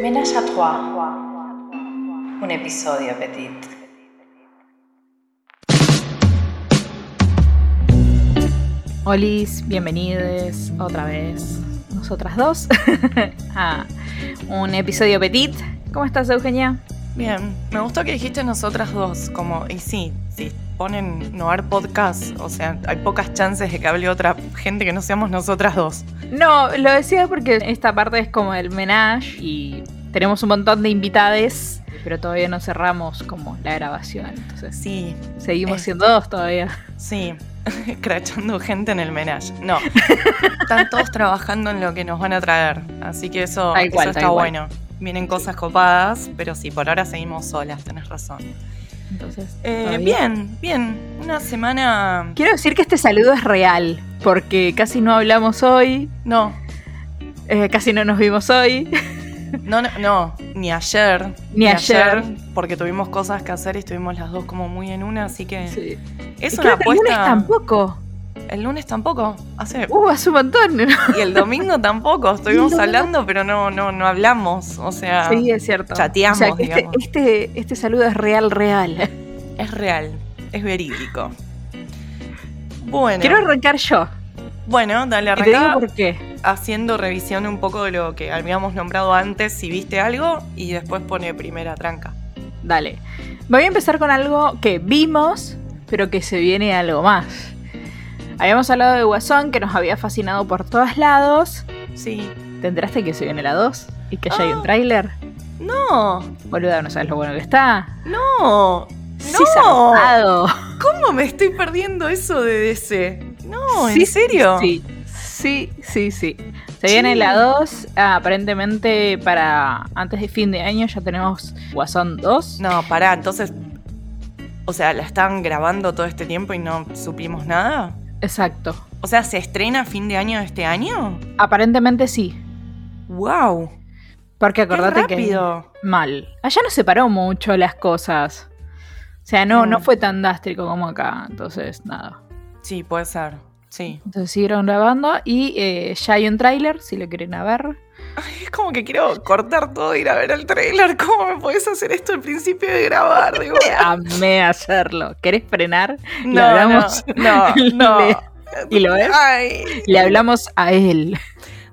Ménage à trois. Un episodio petit. Olis, bienvenidos otra vez, nosotras dos, a un episodio petit. ¿Cómo estás, Eugenia? Bien, me gustó que dijiste nosotras dos, como, y sí, si ponen Noar Podcast, o sea, hay pocas chances de que hable otra gente que no seamos nosotras dos. No, lo decía porque esta parte es como el menage y tenemos un montón de invitades, pero todavía no cerramos como la grabación, entonces Sí, seguimos siendo dos todavía. sí, crachando gente en el menage. No, están todos trabajando en lo que nos van a traer, así que eso, está cual. bueno. Vienen cosas copadas, pero sí, por ahora seguimos solas, tenés razón. Entonces, Eh, bien, bien, una semana... Quiero decir que este saludo es real, porque casi no hablamos hoy, No, eh, casi no nos vimos hoy. No, no, no, ni ayer. Ni ayer. Porque tuvimos cosas que hacer y estuvimos las dos como muy en una, así que Sí. es Y una creo que el lunes apuesta. tampoco. El lunes tampoco. Hace... Uh, hace un montón. Y el domingo tampoco. Estuvimos hablando, pero no, no, no hablamos. O sea, Sí, es cierto. chateamos, O sea, este, digamos. este, este saludo es real, real. es real, es verídico. Bueno, Quiero arrancar yo. bueno, dale Y te digo arranca por qué. Haciendo revisión un poco de lo que habíamos nombrado antes, si viste algo, y después pone primera tranca. Dale. Voy a empezar con algo que vimos, pero que se viene algo más. Habíamos hablado de Guasón, que nos había fascinado por todos lados. Sí. ¿Te enteraste que se viene la 2? ¿Y que ya hay un Ah. tráiler? No, Boluda, no sabes lo bueno que está. no. Sí, No. zarpado. ¿Cómo me estoy perdiendo eso de DC? No, Sí, ¿en serio? Sí, sí, sí, sí. Se viene la 2, ah, aparentemente para antes de fin de año ya tenemos Guasón 2. No, pará, entonces. O sea, ¿la están grabando todo este tiempo y no supimos nada? Exacto. O sea, ¿se estrena a fin de año de este año? Aparentemente sí. ¡Wow! Porque acordate ¡Qué rápido! que mal. Allá no separó mucho las cosas. O sea, no, Mm. no fue tan dástrico como acá. Entonces, nada. Sí, puede ser. Sí. Entonces siguieron grabando y eh, ya hay un tráiler, si lo quieren a ver. Es como que quiero cortar todo e ir a ver el trailer. ¿Cómo me podés hacer esto al principio de grabar? Digo, Amé hacerlo. ¿Querés frenar? Le no, hablamos- no, no, no. ¿Y lo ves? Ay, Le hablamos a él.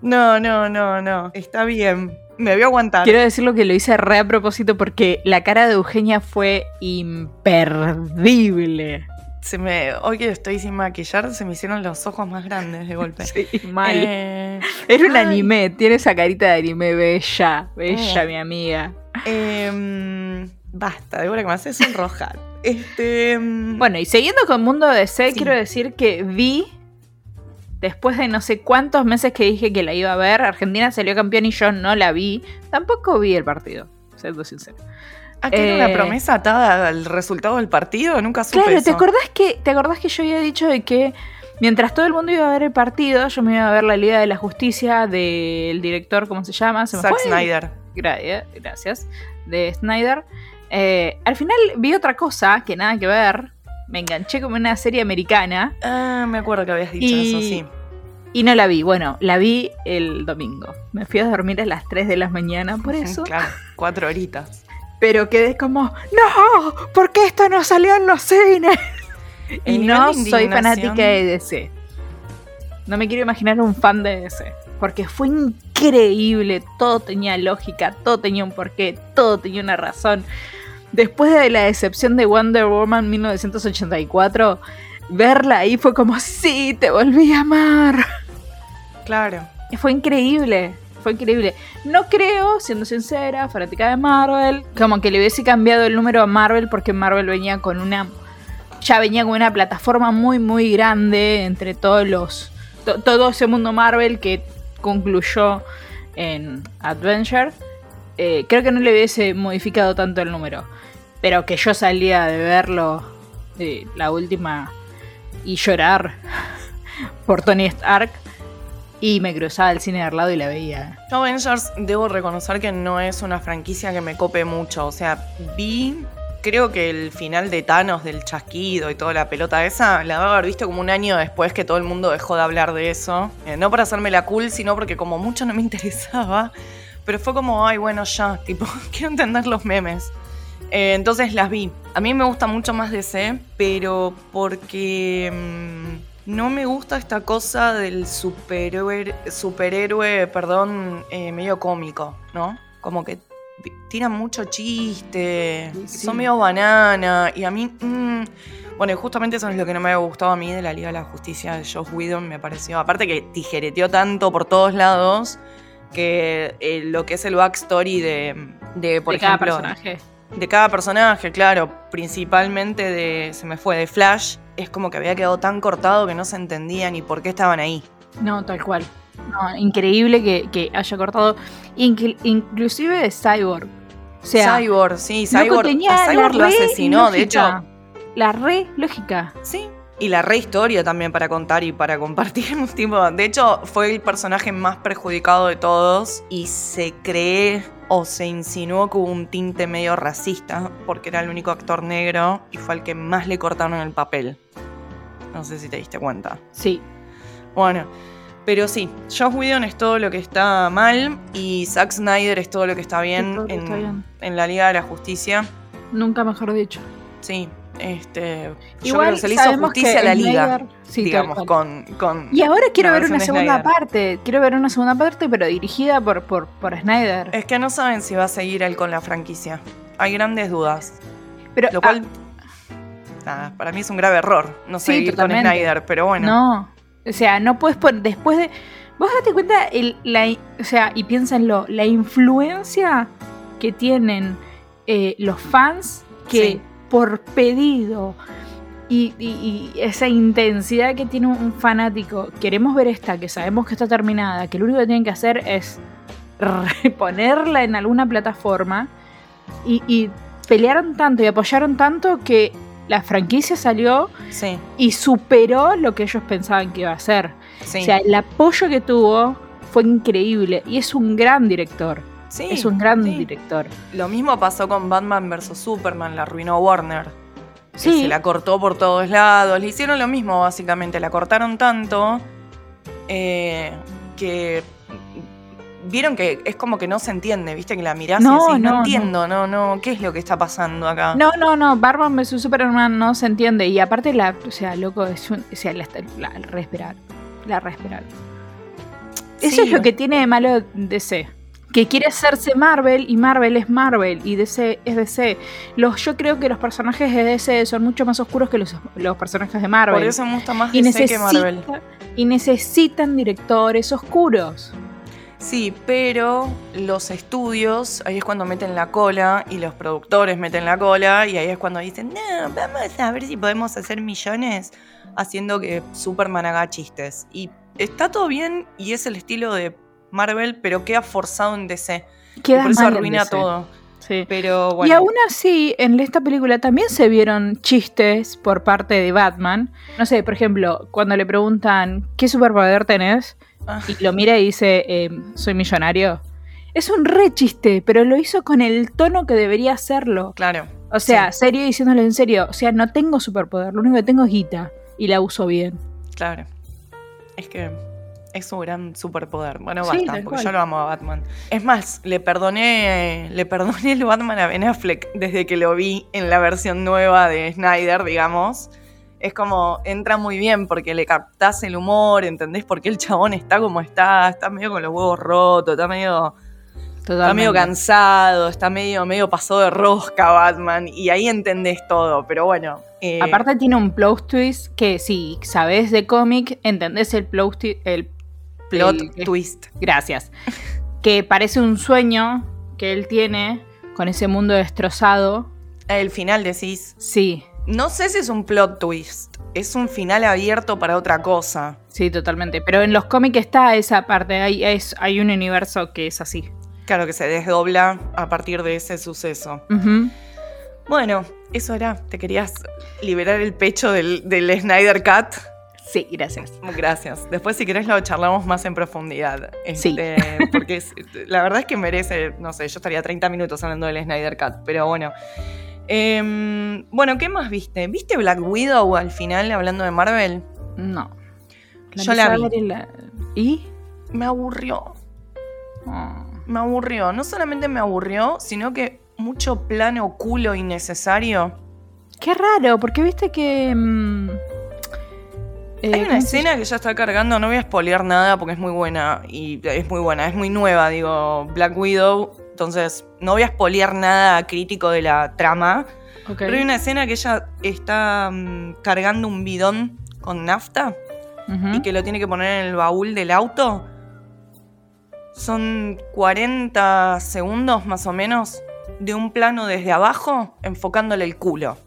no, no, no, no. Está bien. Me voy a aguantar. Quiero decirlo que lo hice re a propósito porque la cara de Eugenia fue imperdible. Se me, hoy que estoy sin maquillar, se me hicieron los ojos más grandes de golpe. Sí, mal. Eh, Era un ay. anime, tiene esa carita de anime bella, bella, Eh. mi amiga. em, basta, Débora, que me haces sonrojar. Este. em, Bueno, y siguiendo con Mundo DC, Sí. quiero decir que vi, después de no sé cuántos meses que dije que la iba a ver, Argentina salió campeón y yo no la vi. Tampoco vi el partido, siendo sincero. ¿A qué era eh, una promesa atada al resultado del partido? Nunca supe Claro, ¿te acordás, que, ¿te acordás que yo había dicho de que mientras todo el mundo iba a ver el partido, yo me iba a ver la Liga de la Justicia del director, ¿cómo se llama? Se Zack. Snyder. Gra- gracias. De Snyder. Eh, al final vi otra cosa que nada que ver. Me enganché como una serie americana Ah, me acuerdo que habías dicho Y- eso, sí. y no la vi. Bueno, la vi el domingo. Me fui a dormir a las 3 de la mañana por eso. Claro, cuatro horitas. Pero quedé como, no, ¿por qué esto no salió en los cines? El y no soy fanática de DC. No me quiero imaginar un fan de DC. Porque fue increíble. Todo tenía lógica, todo tenía un porqué, todo tenía una razón. Después de la decepción de Wonder Woman 1984, verla ahí fue como, sí, te volví a amar. Claro. Fue increíble, fue increíble. No creo, siendo sincera, fanática de Marvel, como que le hubiese cambiado el número a Marvel porque Marvel venía con una. Ya venía con una plataforma muy, muy grande entre todos los. to- todo ese mundo Marvel que concluyó en Adventure. Eh, creo que no le hubiese modificado tanto el número. Pero que yo salía de verlo, de la última, y llorar por Tony Stark. Y me cruzaba el cine de al lado y la veía. Yo Avengers debo reconocer que no es una franquicia que me cope mucho. O sea, vi, creo que el final de Thanos del chasquido y toda la pelota esa, la debo haber visto como un año después que todo el mundo dejó de hablar de eso. Eh, no para hacerme la cool, sino porque como mucho no me interesaba. pero fue como, ay, bueno, ya, tipo, quiero entender los memes. Eh, entonces las vi. A mí me gusta mucho más DC, pero porque mm, no me gusta esta cosa del superhéroe, superhéroe perdón, eh, medio cómico, ¿no? Como que tiran mucho chiste, Sí, sí. son medio banana, y a mí... mm, bueno, y justamente eso es lo que no me había gustado a mí de la Liga de la Justicia de Josh Whedon, me pareció. Aparte que tijereteó tanto por todos lados que eh, lo que es el backstory de, de por de cada ejemplo, personaje. De cada personaje, claro, principalmente de, se me fue, de Flash, es como que había quedado tan cortado que no se entendía ni por qué estaban ahí. No, tal cual. No, increíble que, que haya cortado. Incl- inclusive de Cyborg. O sea, Cyborg, sí, Cyborg, tenía a Cyborg lo asesinó, de hecho. La re lógica. sí. Y la re historia también para contar y para compartir. tipo, de hecho, fue el personaje más perjudicado de todos y se cree o se insinuó que hubo un tinte medio racista porque era el único actor negro y fue el que más le cortaron el papel. No sé si te diste cuenta. Sí. Bueno, pero sí, Josh Whedon es todo lo que está mal y Zack Snyder es todo lo que está bien, está en la Liga de la Justicia. Nunca mejor dicho. Sí, este, yo Igual creo que se le hizo justicia a la Liga, sí, digamos, con, con... Y ahora quiero ver una segunda Snyder. parte. Quiero ver una segunda parte, pero dirigida por, por, por Snyder. Es que no saben si va a seguir él con la franquicia. Hay grandes dudas. pero, Lo cual, nada, para mí es un grave error no Sí, seguir con. Snyder, pero ah, bueno. No. O sea, no puedes poner. Después de. Vos date cuenta, el, la, o sea, y piénsenlo, la influencia que tienen eh, los fans que Sí. Por pedido y, y- y esa intensidad que tiene un fanático, queremos ver esta, que sabemos que está terminada, que lo único que tienen que hacer es reponerla en alguna plataforma y, y pelearon tanto y apoyaron tanto que la franquicia salió Sí, y superó lo que ellos pensaban que iba a ser. sí. O sea, el apoyo que tuvo fue increíble y es un gran director. Sí, es un gran sí. director. Lo mismo pasó con Batman vs. Superman, la arruinó Warner. que Sí. Se la cortó por todos lados. Le hicieron lo mismo, básicamente. La cortaron tanto eh, que. Vieron que es como que no se entiende, ¿viste? Que la mirás No, y decís, no, no, entiendo, no. no, ¿qué es lo que está pasando acá? No, no, no, Batman vs Superman no se entiende. Y aparte, la, o sea, loco, es un, o sea, la, la, respirar. La respirar. Eso es lo que tiene de malo DC. Que quiere hacerse Marvel y Marvel es Marvel y DC es DC. Los, yo creo que los personajes de DC son mucho más oscuros que los, los personajes de Marvel. Por eso me gusta más y, DC que Marvel. y necesitan directores oscuros. Sí, pero los estudios, ahí es cuando meten la cola y los productores meten la cola y ahí es cuando dicen, no, vamos a ver si podemos hacer millones haciendo que Superman haga chistes. Y está todo bien y es el estilo de Marvel, pero queda forzado en DC. y Queda por eso arruina todo. Sí. Pero bueno. Y aún así, en esta película también se vieron chistes por parte de Batman. No sé, por ejemplo, cuando le preguntan ¿qué superpoder tenés? Ah, Y lo mira y dice, eh, soy millonario. Es un re chiste, pero lo hizo con el tono que debería hacerlo. claro. O sea, Sí. serio diciéndole en serio. O sea, no tengo superpoder, lo único que tengo es guita. Y la uso bien. Claro. Es que es su gran superpoder. Bueno, basta, porque cual. yo lo amo a Batman. Es más, le perdoné, le perdoné el Batman a Ben Affleck desde que lo vi en la versión nueva de Snyder, digamos. Es como, entra muy bien porque le captás el humor, ¿entendés? Porque el chabón está como está, está medio con los huevos rotos, está medio, está medio cansado, está medio, medio pasado de rosca Batman, y ahí entendés todo, pero bueno. eh, Aparte tiene un plot twist que si sabes de cómic, entendés el plot twist. El plot el- twist. Gracias. Que parece un sueño que él tiene con ese mundo destrozado. El final decís, Sí, No sé si es un plot twist, es un final abierto para otra cosa. sí, totalmente. Pero en los cómics está esa parte. Hay, es- hay un universo que es así. Claro que se desdobla a partir de ese suceso. Bueno, eso era. ¿Te querías liberar el pecho del, del Snyder Cut? Sí, gracias. Gracias. Después, si querés, lo charlamos más en profundidad. Sí. Este, Porque es- la verdad es que merece, no sé, yo estaría 30 minutos hablando del Snyder Cut, pero bueno. Em, bueno, ¿qué más viste? ¿Viste Black Widow al final hablando de Marvel? No. Yo la vi. y la- ¿Y? Me aburrió. Oh. Me aburrió. No solamente me aburrió, sino que mucho plano culo innecesario. Qué raro, porque viste que. mm, eh, Hay una ¿cómo se escena que ya está cargando, no voy a spoilear nada porque es muy buena. Y es muy buena, es muy nueva, digo, Black Widow. Entonces, no voy a spoilear nada crítico de la trama. Pero hay una escena que ella está mm, cargando un bidón con nafta y que lo tiene que poner en el baúl del auto. Son 40 segundos más o menos de un plano desde abajo enfocándole el culo.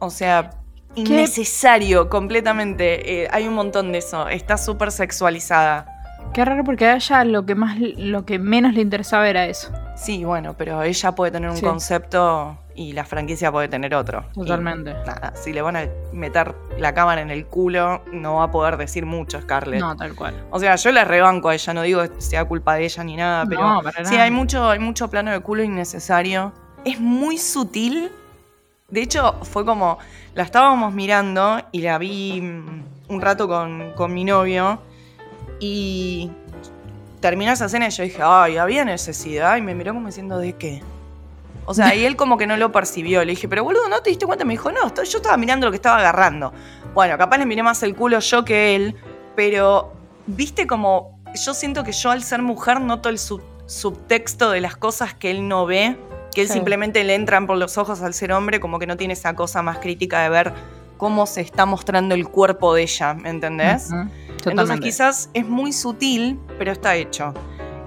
O sea, innecesario completamente. Eh, hay un montón de eso. Está súper sexualizada. Qué raro porque a ella lo que más lo que menos le interesaba era eso. Sí, bueno, pero ella puede tener un Sí. concepto y la franquicia puede tener otro. Y Totalmente. nada, si le van a meter la cámara en el culo, no va a poder decir mucho Scarlett. No, tal cual. O sea, yo la rebanco a ella, no digo que sea culpa de ella ni nada, pero No, para sí, nada. hay mucho, hay mucho plano de culo innecesario. Es muy sutil. De hecho, fue como, la estábamos mirando y la vi mm, un rato con, con mi novio y terminó esa escena y yo dije, ay, había necesidad y me miró como diciendo, ¿de qué? O sea, y él como que no lo percibió. Le dije, pero boludo, ¿no te diste cuenta? Me dijo, no, yo estaba mirando lo que estaba agarrando. Bueno, capaz le miré más el culo yo que él, pero viste como yo siento que yo al ser mujer noto el sub- subtexto de las cosas que él no ve, que él Sí. simplemente le entran por los ojos al ser hombre, como que no tiene esa cosa más crítica de ver cómo se está mostrando el cuerpo de ella, ¿me entendés? Ujú, Entonces quizás es muy sutil, pero está hecho.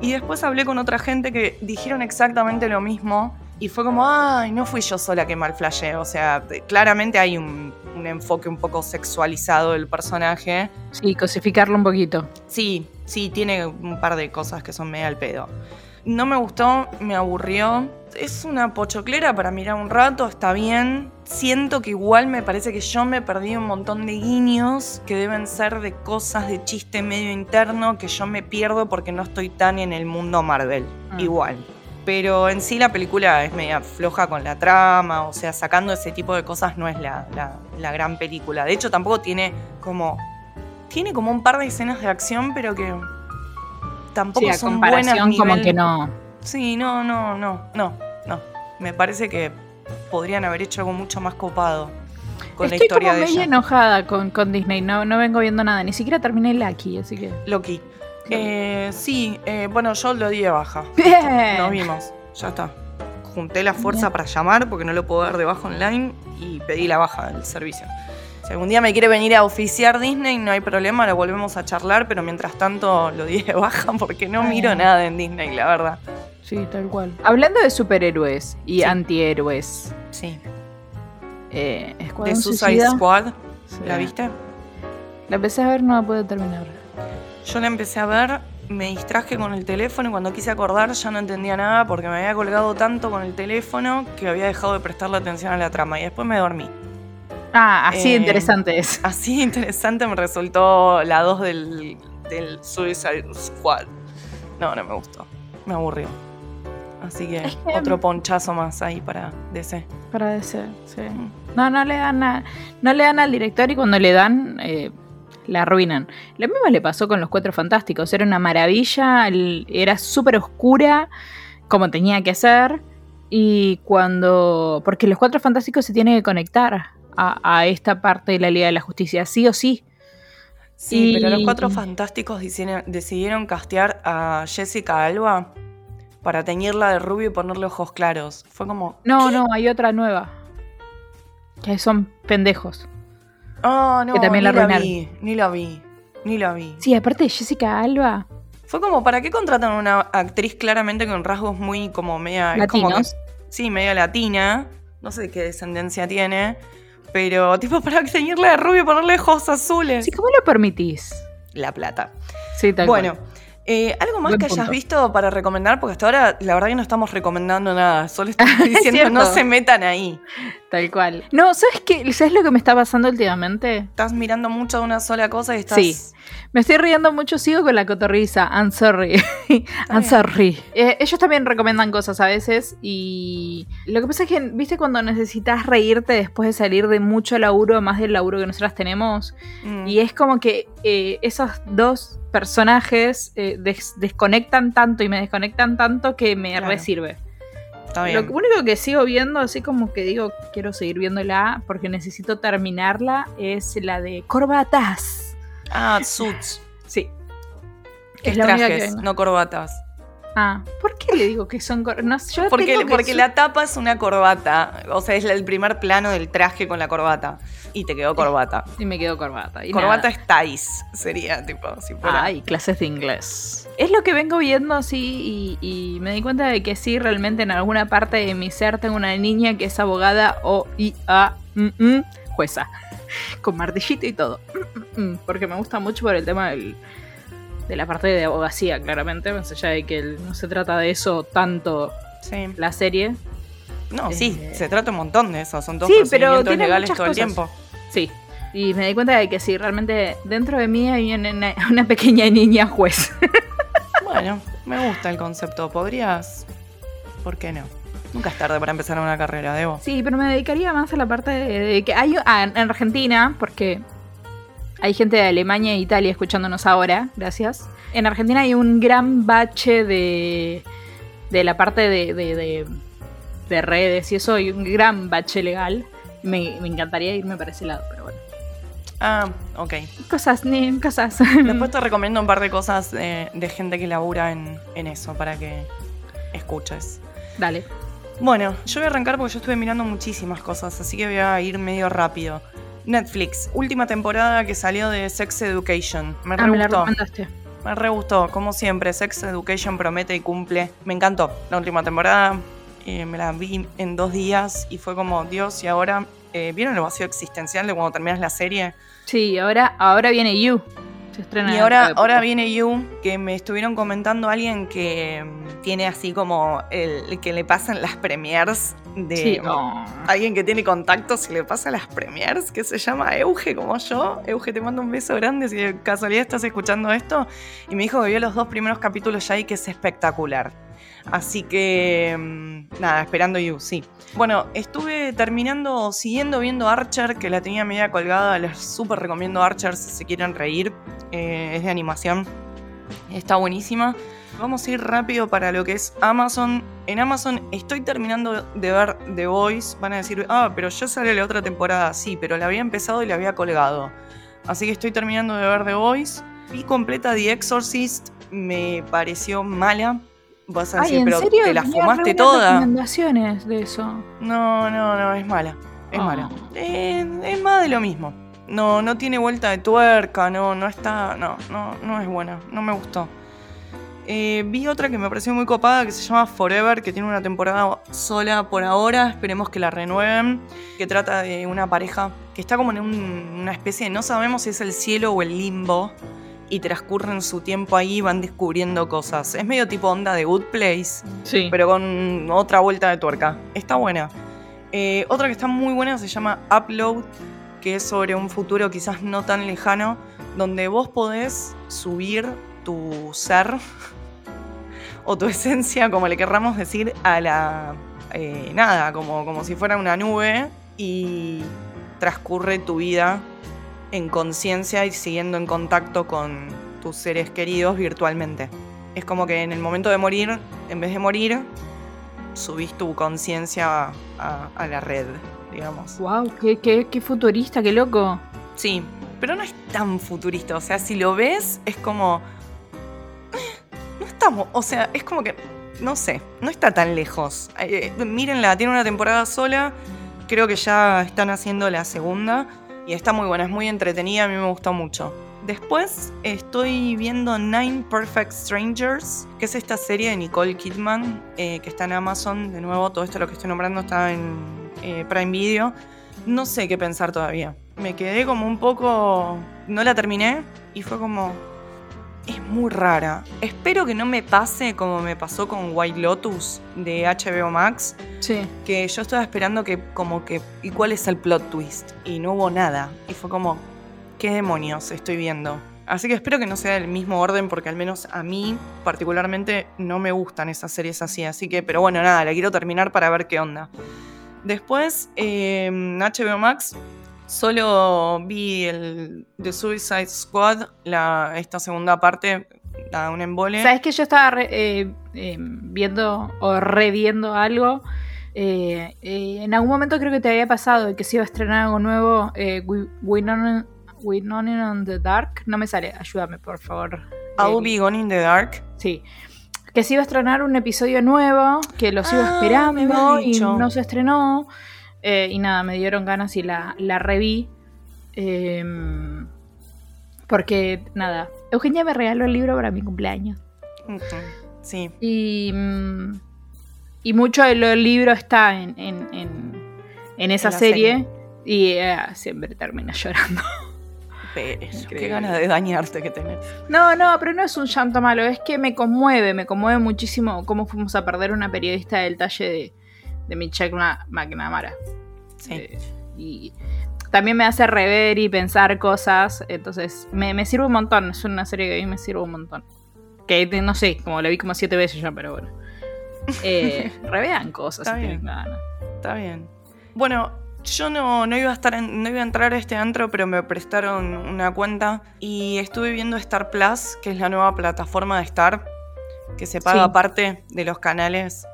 Y después hablé con otra gente que dijeron exactamente lo mismo. Y fue como, ay, no fui yo sola que mal flasheé. O sea, claramente hay un, un enfoque un poco sexualizado del personaje. Sí, cosificarlo un poquito. Sí, sí, tiene un par de cosas que son medio al pedo. No me gustó, me aburrió. Es una pochoclera para mirar un rato, está bien. Siento que igual me parece que yo me perdí un montón de guiños que deben ser de cosas de chiste medio interno que yo me pierdo porque no estoy tan en el mundo Marvel. Mm. Igual. Pero en sí la película es media floja con la trama, o sea, sacando ese tipo de cosas no es la, la- la gran película. De hecho, tampoco tiene como. Tiene como un par de escenas de acción, pero que tampoco Sí, a son buenas. como que no. Sí, no, no, no, no, no. Me parece que podrían haber hecho algo mucho más copado con la Estoy historia como de medio ella. enojada con, con Disney. No, no vengo viendo nada. Ni siquiera terminé Lucky, así que. Loki. Eh, sí, eh, bueno, yo lo di de baja. Bien. Nos vimos, ya está. Junté la fuerza Bien. para llamar porque no lo puedo dar de baja online y pedí la baja del servicio. Si algún día me quiere venir a oficiar Disney, no hay problema, lo volvemos a charlar, pero mientras tanto lo di de baja porque no miro nada en Disney, la verdad. Sí, tal cual. Hablando de superhéroes y Sí. antihéroes. Sí. Eh, De Suicide Suicida. Squad, Sí. ¿la viste? La empecé a ver, no la pude terminar. Yo la empecé a ver, me distraje con el teléfono y cuando quise acordar ya no entendía nada porque me había colgado tanto con el teléfono que había dejado de prestarle atención a la trama y después me dormí. Ah, así de Eh, interesante es. Así de interesante me resultó la 2 del, del Suicide Squad. No, no me gustó. Me aburrió. Así que, otro ponchazo más ahí para DC. Para DC, sí. Mm. No, no le dan a- no le dan al director y cuando le dan, eh, la arruinan. Lo mismo le pasó con los Cuatro Fantásticos. Era una maravilla, era súper oscura, como tenía que ser. Y cuando. Porque los Cuatro Fantásticos se tienen que conectar a, a esta parte de la Liga de la Justicia, sí o sí. Sí, Y- pero los cuatro fantásticos decidieron, decidieron castear a Jessica Alba para teñirla de rubio y ponerle ojos claros. Fue como. No, no, hay otra nueva. Que son pendejos. Ah, no, Que también ni la vi, ni la vi, ni la vi. Sí, aparte de Jessica Alba, Fue como, ¿para qué contratan a una actriz claramente con rasgos muy como media... como latinos. sí, media latina. No sé qué descendencia tiene. Pero, tipo, para teñirla de rubio y ponerle ojos azules. Sí, ¿cómo lo permitís? La plata. Sí, tal bueno, cual. eh, ¿algo más Buen que hayas visto para recomendar? Porque hasta ahora, la verdad que no estamos recomendando nada. Solo estamos diciendo cierto. no se metan ahí. Tal cual. No, ¿sabes qué? ¿Sabes lo que me está pasando últimamente? Estás mirando mucho de una sola cosa y estás... Sí. Me estoy riendo mucho, sigo con la cotorriza. I'm sorry. I'm sorry. Eh, ellos también recomiendan cosas a veces y lo que pasa es que, viste, cuando necesitas reírte después de salir de mucho laburo, más del laburo que nosotras tenemos, Mm. y es como que eh, esos dos personajes eh, des- desconectan tanto y me desconectan tanto que me Claro. re Lo único que sigo viendo, así como que digo, quiero seguir viéndola porque necesito terminarla, es la de Corbatas. Ah, suits. Sí. Es que trajes, no corbatas. Ah, ¿por qué le digo que son cor- no, Porque, porque la tapa es una corbata. O sea, es el primer plano del traje con la corbata. Y te quedó corbata. Y me quedo corbata. Y Corbata nada. es ties, sería tipo, si fuera. Ay, clases de inglés. Es lo que vengo viendo así y, y me di cuenta de que sí, realmente en alguna parte de mi ser tengo una niña que es abogada o y a mm, mm, jueza. Con martillito y todo. Mm, porque me gusta mucho por el tema del- de la parte de abogacía, claramente. Más allá de que no se trata de eso tanto Sí. la serie. No, sí, Eh, se trata un montón de eso. Son todos Sí, procedimientos legales todo el tiempo. Sí. Y me di cuenta de que sí, realmente dentro de mí hay una, una- una pequeña niña juez. Bueno, me gusta el concepto. ¿Podrías? ¿Por qué no? Nunca es tarde para empezar una carrera, Debo. Sí, pero me dedicaría más a la parte de, de que hay ah, en Argentina, porque hay gente de Alemania e Italia escuchándonos ahora, gracias. En Argentina hay un gran bache de, de la parte de, de- de- de redes y eso, hay un gran bache legal. Me, me encantaría irme para ese lado, pero bueno. Ah, ok. Cosas, ni cosas. Después te recomiendo un par de cosas eh, de gente que labura en, en eso para que escuches. Dale. Bueno, yo voy a arrancar porque yo estuve mirando muchísimas cosas, así que voy a ir medio rápido. Netflix, última temporada que salió de Sex Education. Me Ah, re me gustó. Me re gustó, como siempre, Sex Education promete y cumple. Me encantó la última temporada, eh, me la vi en dos días y fue como, Dios, y ahora, eh, ¿vieron el vacío existencial de cuando terminas la serie? Sí, ahora, ahora viene You. Se estrena Y ahora, ahora viene You, que me estuvieron comentando alguien que mm, tiene así como el que le pasan las premiers de Sí, oh. alguien que tiene contactos y le pasa las premiers, que se llama Euge como yo. Euge, te mando un beso grande si de casualidad estás escuchando esto. Y me dijo que vio los dos primeros capítulos ya y que es espectacular. Así que, mm, nada, esperando You, sí. Bueno, estuve terminando, siguiendo viendo Archer, que la tenía media colgada. Les súper recomiendo Archer si se quieren reír. Eh, es de animación. Está buenísima. Vamos a ir rápido para lo que es Amazon. En Amazon estoy terminando de ver The Voice. Van a decir, ah, pero ya sale la otra temporada. Sí, pero la había empezado y la había colgado. Así que estoy terminando de ver The Voice. Vi completa The Exorcist. Me pareció mala. Vas a Ay, decir, ¿en pero serio? te la Tenía fumaste toda. recomendaciones de eso. No, no, no, es mala. Es Oh. mala. Eh, es más de lo mismo. No, no tiene vuelta de tuerca, no, no está. No, no, no es buena. No me gustó. Eh, vi otra que me pareció muy copada que se llama Forever, que tiene una temporada sola por ahora. Esperemos que la renueven. Que trata de una pareja que está como en un- una especie de. No sabemos si es el cielo o el limbo. Y transcurren su tiempo ahí y van descubriendo cosas. Es medio tipo onda de Good Place Sí. pero con otra vuelta de tuerca. Está buena. Eh, otra que está muy buena se llama Upload, que es sobre un futuro quizás no tan lejano, donde vos podés subir tu ser o tu esencia, como le querramos decir, a la... eh, nada, como, como si fuera una nube y transcurre tu vida en conciencia y siguiendo en contacto con tus seres queridos virtualmente. Es como que en el momento de morir, en vez de morir, subís tu conciencia a, a la red, digamos. Wow, qué, qué, qué futurista, qué loco. Sí, pero no es tan futurista. O sea, si lo ves, es como. No estamos. O sea, es como que. No sé, no está tan lejos. Eh, mírenla, tiene una temporada sola. Creo que ya están haciendo la segunda. Y está muy buena, es muy entretenida, a mí me gustó mucho. Después estoy viendo Nine Perfect Strangers, que es esta serie de Nicole Kidman, eh, que está en Amazon. De nuevo, todo esto lo que estoy nombrando está en eh, Prime Video. No sé qué pensar todavía. Me quedé como un poco... No la terminé y fue como... Es muy rara. Espero que no me pase como me pasó con White Lotus de HBO Max, Sí. que yo estaba esperando que como que... ¿Y cuál es el plot twist? Y no hubo nada. Y fue como... ¿Qué demonios estoy viendo? Así que espero que no sea del mismo orden porque al menos a mí particularmente no me gustan esas series así. Así que, pero bueno, nada, la quiero terminar para ver qué onda. Después, eh, HBO Max Solo vi el The Suicide Squad, la, esta segunda parte, da un embole. ¿Sabes que yo estaba re- eh, eh, viendo o reviendo algo? Eh, eh, en algún momento creo que te había pasado que se iba a estrenar algo nuevo, eh, Wi- Winona Winona on the Dark. No me sale, ayúdame por favor. I'll Be Gone in the Dark. Sí. Que se iba a estrenar un episodio nuevo, que los iba Ah, esperando me habías y no se estrenó. Eh, y nada, me dieron ganas y la, la reví. Em, porque, nada, Eugenia me regaló el libro para mi cumpleaños. Sí. Y, mm, y mucho del del libro está en, en, en- en esa serie. serie. Y eh, siempre termina llorando. Qué ganas de dañarte que tenés. No, no, pero no es un llanto malo, es que me conmueve, me conmueve muchísimo cómo fuimos a perder una periodista del talle de, de Michelle Ma- McNamara. Sí. Eh, y también me hace rever y pensar cosas, entonces me, me sirve un montón, es una serie que a mí me sirve un montón. Que no sé, como la vi como siete veces ya, pero bueno. Eh, revean cosas Está bien. Está bien. Bueno, yo no, no iba a estar en- no iba a entrar a este antro, pero me prestaron una cuenta y estuve viendo Star Plus, que es la nueva plataforma de Star, que se paga Sí. aparte de los canales.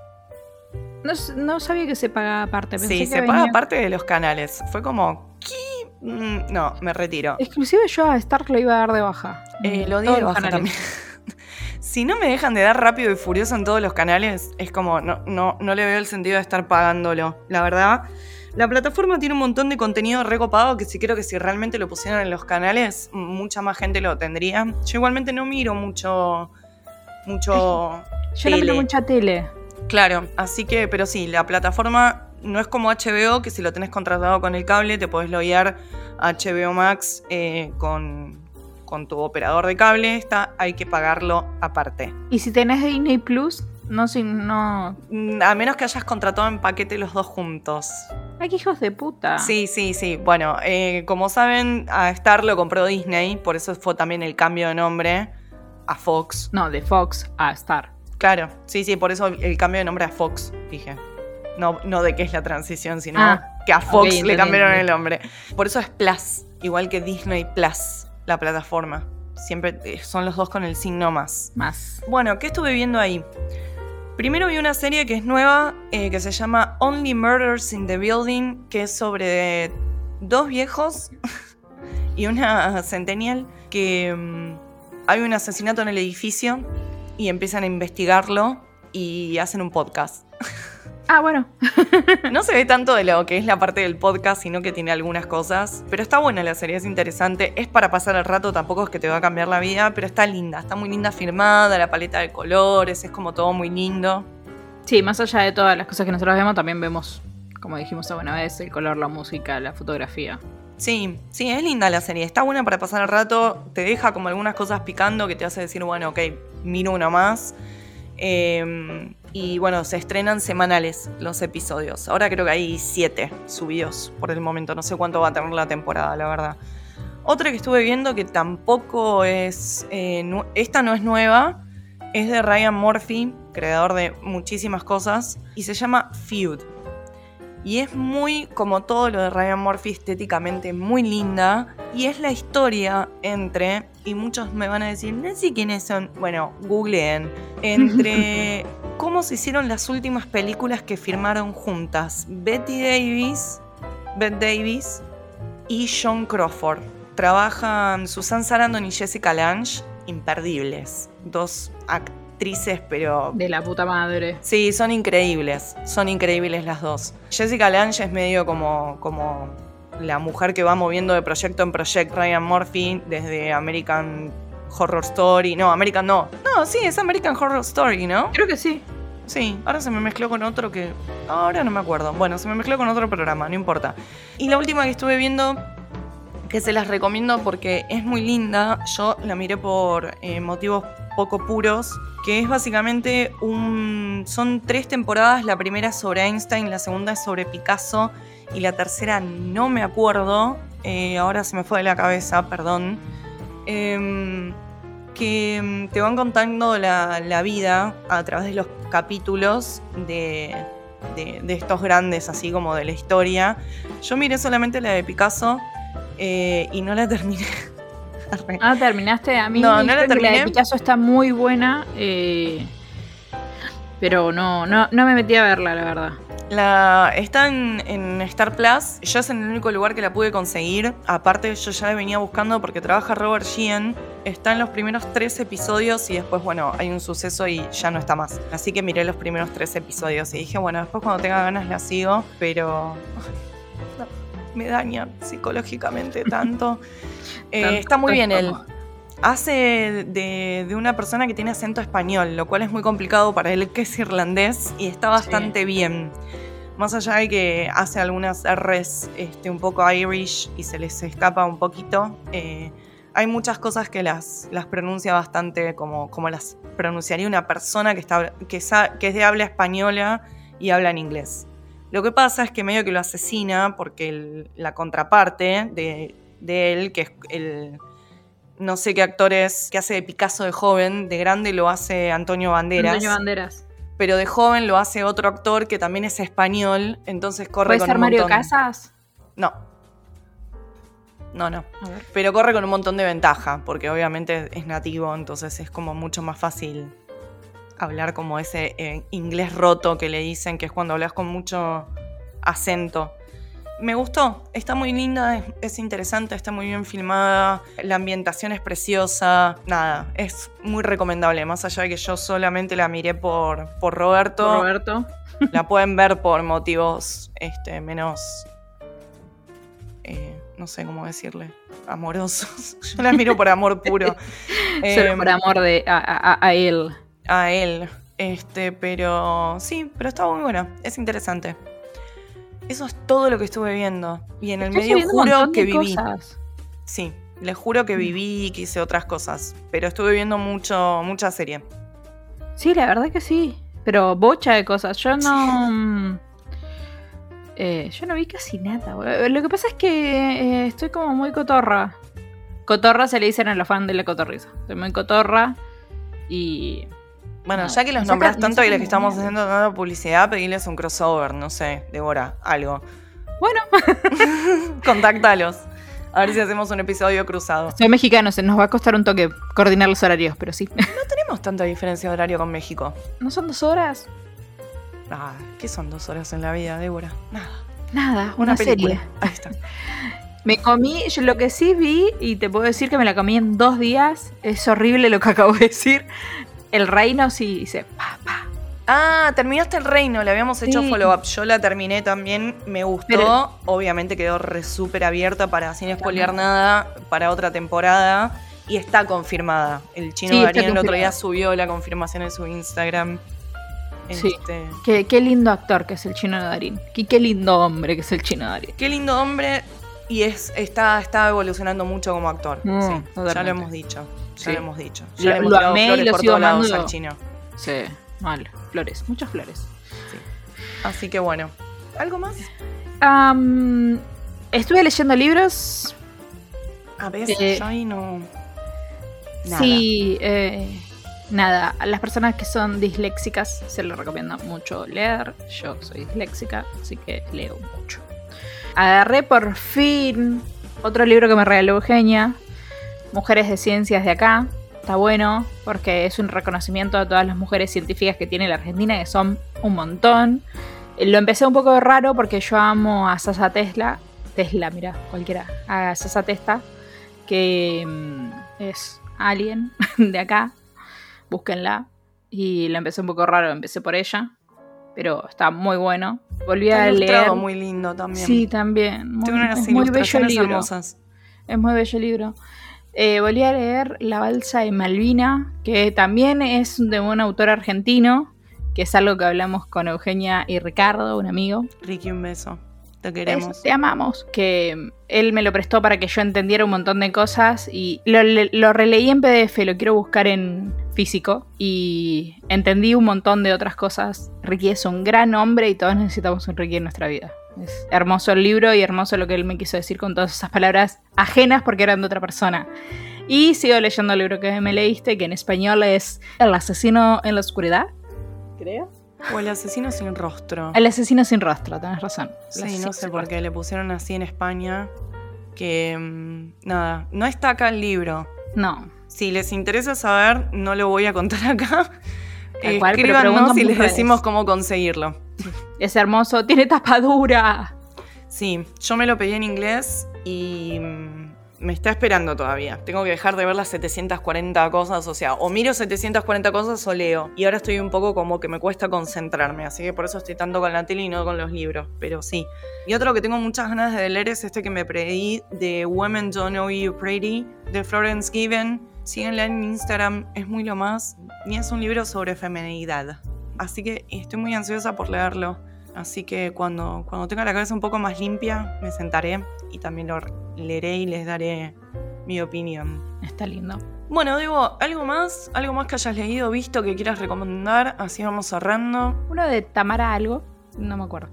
No, sabía que se pagaba aparte. pensé Sí, que se venía- paga aparte de los canales. Fue como, ¿qué? Mm, No, me retiro. Exclusive yo a Stark lo iba a dar de baja. Eh, lo di de baja también. si no me dejan de dar rápido y furioso en todos los canales, es como, no, no, no le veo el sentido de estar pagándolo. La verdad, la plataforma tiene un montón de contenido recopado que sí creo que si realmente lo pusieran en los canales, mucha más gente lo tendría. Yo igualmente no miro mucho, mucho Yo no miro mucha tele. Claro, así que, pero sí, la plataforma no es como HBO, que si lo tenés contratado con el cable, te podés loguear a HBO Max eh, con, con tu operador de cable. Esta hay que pagarlo aparte. Y si tenés Disney Plus, no sé, no. Mm, A menos que hayas contratado en paquete los dos juntos. Ay, qué hijos de puta. Sí, sí, sí. Bueno, eh, como saben, a Star lo compró Disney, por eso fue también el cambio de nombre a Fox. No, de Fox a Star. Claro, sí, sí, por eso el cambio de nombre a Fox, dije. No, no de qué es la transición, sino Ah, que a Fox le cambiaron el nombre. Por eso es Plus, igual que Disney Plus, la plataforma. Siempre eh, son los dos con el signo más. Más. Bueno, ¿qué estuve viendo ahí? Primero vi una serie que es nueva, eh, que se llama Only Murders in the Building, que es sobre dos viejos y una centennial que mm, hay un asesinato en el edificio y empiezan a investigarlo y hacen un podcast. Ah, bueno. No se ve tanto de lo que es la parte del podcast, sino que tiene algunas cosas. Pero está buena la serie, es interesante. Es para pasar el rato, tampoco es que te va a cambiar la vida, pero está linda, está muy linda firmada, la paleta de colores, es como todo muy lindo. Sí, más allá de todas las cosas que nosotros vemos, también vemos, como dijimos alguna vez, el color, la música, la fotografía. Sí, sí, es linda la serie, está buena para pasar el rato, te deja como algunas cosas picando que te hace decir, bueno, ok, miro una más. Eh, y bueno, se estrenan semanales los episodios. Ahora creo que hay siete subidos por el momento. No sé cuánto va a tener la temporada, la verdad. Otra que estuve viendo que tampoco es. eh, esta no es nueva. Es de Ryan Murphy, creador de muchísimas cosas. Y se llama Feud. Y es muy, como todo lo de Ryan Murphy, estéticamente muy linda. Y es la historia entre, y muchos me van a decir, no sé quiénes son. Bueno, googleen. Entre cómo se hicieron las últimas películas que firmaron juntas Betty Davis, Bette Davis y John Crawford. Trabajan Susan Sarandon y Jessica Lange, imperdibles. Dos actrices, pero De la puta madre. Sí, son increíbles. Son increíbles las dos. Jessica Lange es medio como, como la mujer que va moviendo de proyecto en proyecto Ryan Murphy desde American Horror Story. No, American no. No, sí, es American Horror Story, ¿no? Creo que sí. Sí, ahora se me mezcló con otro que. Ahora no me acuerdo. Bueno, se me mezcló con otro programa, no importa. Y la última que estuve viendo, que se las recomiendo porque es muy linda, yo la miré por eh, motivos poco puros, que es básicamente un. Son tres temporadas, la primera es sobre Einstein, la segunda es sobre Picasso y la tercera no me acuerdo. eh, ahora se me fue de la cabeza, perdón. Em, que mm, te van contando la, la vida a través de los capítulos de, de, de estos grandes, así como de la historia. Yo miré solamente la de Picasso eh, y no la terminé. Ah, terminaste. A mí No, no la que La de terminé. Picasso está muy buena. eh, pero no, no, no me metí a verla, la verdad. La, está en, en Star Plus. Yo es en el único lugar que la pude conseguir. Aparte, yo ya la venía buscando porque trabaja Robert Sheehan. Está en los primeros tres episodios y después, bueno, hay un suceso y ya no está más. Así que miré los primeros tres episodios y dije, bueno, después cuando tenga ganas la sigo, pero no, me daña psicológicamente tanto. Eh, Tanto está muy bien él. Hace de, de una persona que tiene acento español, lo cual es muy complicado para él que es irlandés y está bastante bien. Más allá de que hace algunas R's este, un poco Irish y se les escapa un poquito, eh, hay muchas cosas que las, las pronuncia bastante como, como las pronunciaría una persona que, está, que, sa- que es de habla española y habla en inglés. Lo que pasa es que medio que lo asesina porque el- la contraparte de, de él, que es el, no sé qué actor es, que hace de Picasso de joven, de grande lo hace Antonio Banderas, Antonio Banderas. pero de joven lo hace otro actor que también es español, entonces corre ¿Puede con ser un Mario montón- Casas? No. No, no. Pero corre con un montón de ventaja, porque obviamente es nativo, entonces es como mucho más fácil hablar como ese eh, inglés roto que le dicen, que es cuando hablas con mucho acento. Me gustó, está muy linda, es, es interesante, está muy bien filmada, la ambientación es preciosa, nada, es muy recomendable, más allá de que yo solamente la miré por, por Roberto, Roberto. la pueden ver por motivos este, menos, eh, no sé cómo decirle, amorosos. Yo la miro por amor puro. Solo Em, por amor de, a, a- a él. A él. Este, pero sí, pero está muy buena, es interesante. Eso es todo lo que estuve viendo. Y en el Estoy medio juro que viví. cosas. Sí, les juro que viví y que hice otras cosas. Pero estuve viendo mucho, mucha serie. Sí, la verdad que sí. Pero bocha de cosas. Yo no. mm, eh, yo no vi casi nada. Lo que pasa es que eh, estoy como muy cotorra. Cotorra se le dicen a los fans de la cotorriza. Estoy muy cotorra. Y. Bueno, No, ya que los nombras tanto y les que estamos haciendo tanta publicidad, pedirles un crossover, no sé, Débora, algo. Bueno, Contáctalos. A ver si hacemos un episodio cruzado. soy mexicano, se nos va a costar un toque coordinar los horarios, pero sí. No tenemos tanta diferencia de horario con México. ¿No son dos horas? Ah, ¿qué son dos horas en la vida, Débora? Nada. Nada, una, película. serie. Ahí está. Me comí, yo lo que sí vi, y te puedo decir que me la comí en dos días, es horrible lo que acabo de decir. El reino sí dice, pa, pa. Ah, terminaste el reino, le habíamos hecho follow-up. Yo la terminé también, me gustó. Pero- Obviamente quedó re súper abierta para, sin spoilear nada, para otra temporada. Y está confirmada. El chino Sí, Darín el otro día subió la confirmación en su Instagram. Sí. Este, Qué, qué lindo actor que es el chino Darín. Qué, qué lindo hombre que es el chino Darín. Qué lindo hombre. Y es, está, está evolucionando mucho como actor. Mm, sí, ya lo hemos dicho. Ya Sí. lo hemos dicho. Ya Lo- hemos lo amé y lo sigo amando. al chino. Sí, mal. Flores, muchas flores. Así que bueno. ¿Algo más? Estuve leyendo libros. A ver, Eh, yo ahí no. Nada. Sí, eh, nada. A las personas que son disléxicas se les recomienda mucho leer. Yo soy disléxica, así que leo mucho. Agarré por fin otro libro que me regaló Eugenia, Mujeres de Ciencias de acá. Está bueno porque es un reconocimiento a todas las mujeres científicas que tiene la Argentina, que son un montón. Eh, Lo empecé un poco raro porque yo amo a Sasa Tesla. Tesla, mira, cualquiera. A Sasa Testa, que mm, es alien de acá. Búsquenla. Y lo empecé un poco raro, empecé por ella. Pero está muy bueno. Volví Está a leer. muy lindo también. Sí, también. Muy, unas es muy bello el ilustraciones libro. hermosas. Es muy bello el libro. Eh, volví a leer La balsa de Malvina, que también es de un autor argentino, que es algo que hablamos con Eugenia y Ricardo, un amigo. Ricky, un beso. Te queremos. te amamos. Que mm, él me lo prestó para que yo entendiera un montón de cosas y lo, lo releí en PDF, lo quiero buscar en físico y entendí un montón de otras cosas. Ricky es un gran hombre y todos necesitamos un Ricky en nuestra vida. Es hermoso el libro y hermoso lo que él me quiso decir con todas esas palabras ajenas porque eran de otra persona. Y sigo leyendo el libro que me leíste, que en español es El asesino en la oscuridad. Creo. O el asesino sin rostro. El asesino sin rostro, tenés razón. El Sí, no sé por qué le pusieron así en España. Que mm, nada, no está acá el libro. No. Si les interesa saber, no lo voy a contar acá. Cual, Escríbanos y les decimos cómo conseguirlo. Es hermoso, tiene tapa dura. Sí, yo me lo pedí en inglés y mm, me está esperando todavía. Tengo que dejar de ver las 740 cosas, o sea, o miro 740 cosas o leo. Y ahora estoy un poco como que me cuesta concentrarme, así que por eso estoy tanto con la tele y no con los libros, pero sí. Y otro que tengo muchas ganas de leer es este que me pedí de Women Don't Know You Pretty, de Florence Given. Síguenla en Instagram, es muy lo más. Y es un libro sobre feminidad. Así que estoy muy ansiosa por leerlo. Así que cuando, cuando tenga la cabeza un poco más limpia, me sentaré y también lo leeré y les daré mi opinión. Está lindo. Bueno, digo, ¿algo más? ¿Algo más que hayas leído, visto, que quieras recomendar? Así vamos cerrando. Uno de Tamara algo. No me acuerdo.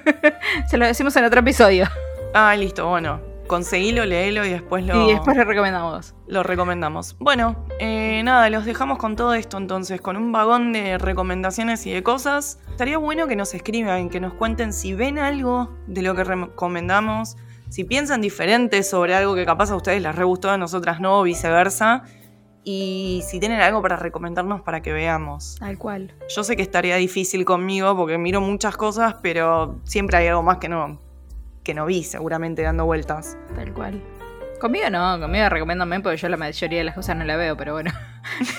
Se lo decimos en otro episodio. Ah, listo, bueno. Conseguilo, léelo y después lo, Y después le recomendamos. lo recomendamos. Bueno, eh, nada, los dejamos con todo esto entonces, con un vagón de recomendaciones y de cosas. Estaría bueno que nos escriban, que nos cuenten si ven algo de lo que recomendamos, si piensan diferente sobre algo que capaz a ustedes les re gustó, a nosotras no, o viceversa. Y si tienen algo para recomendarnos para que veamos. Tal cual. Yo sé que estaría difícil conmigo porque miro muchas cosas, pero siempre hay algo más que no, que no vi, seguramente dando vueltas. Tal cual. Conmigo no, conmigo recomiéndame porque yo la mayoría de las cosas no la veo, pero bueno.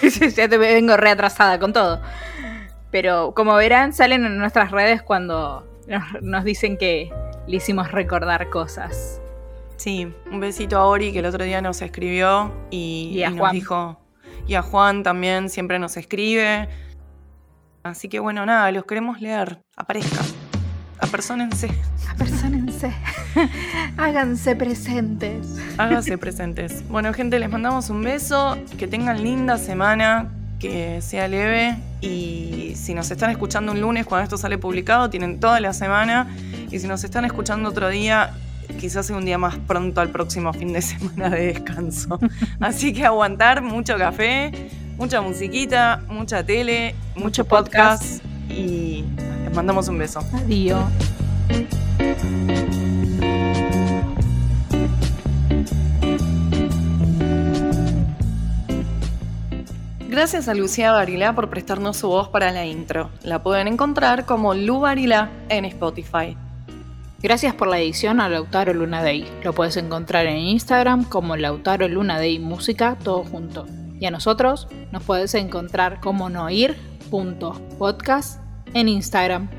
ya te vengo reatrasada con todo. Pero como verán, salen en nuestras redes cuando nos, nos dicen que le hicimos recordar cosas. Sí, un besito a Ori que el otro día nos escribió y, Y a y nos Juan. dijo. Y a Juan también siempre nos escribe. Así que bueno, nada, los queremos leer. Aparezcan. Apersónense. Apersónense. Háganse presentes. Háganse presentes. Bueno, gente, les mandamos un beso. Que tengan linda semana. Que sea leve. Y si nos están escuchando un lunes cuando esto sale publicado, tienen toda la semana. Y si nos están escuchando otro día, quizás sea un día más pronto al próximo fin de semana de descanso. Así que aguantar mucho café, mucha musiquita, mucha tele, mucho, Mucho podcast. Y les mandamos un beso. Adiós. Gracias a Lucía Barilá por prestarnos su voz para la intro. La pueden encontrar como Lu Barilá en Spotify. Gracias por la edición a Lautaro Luna Day. Lo puedes encontrar en Instagram como Lautaro Luna Day Música, todo junto. Y a nosotros nos puedes encontrar como noir.podcast en Instagram.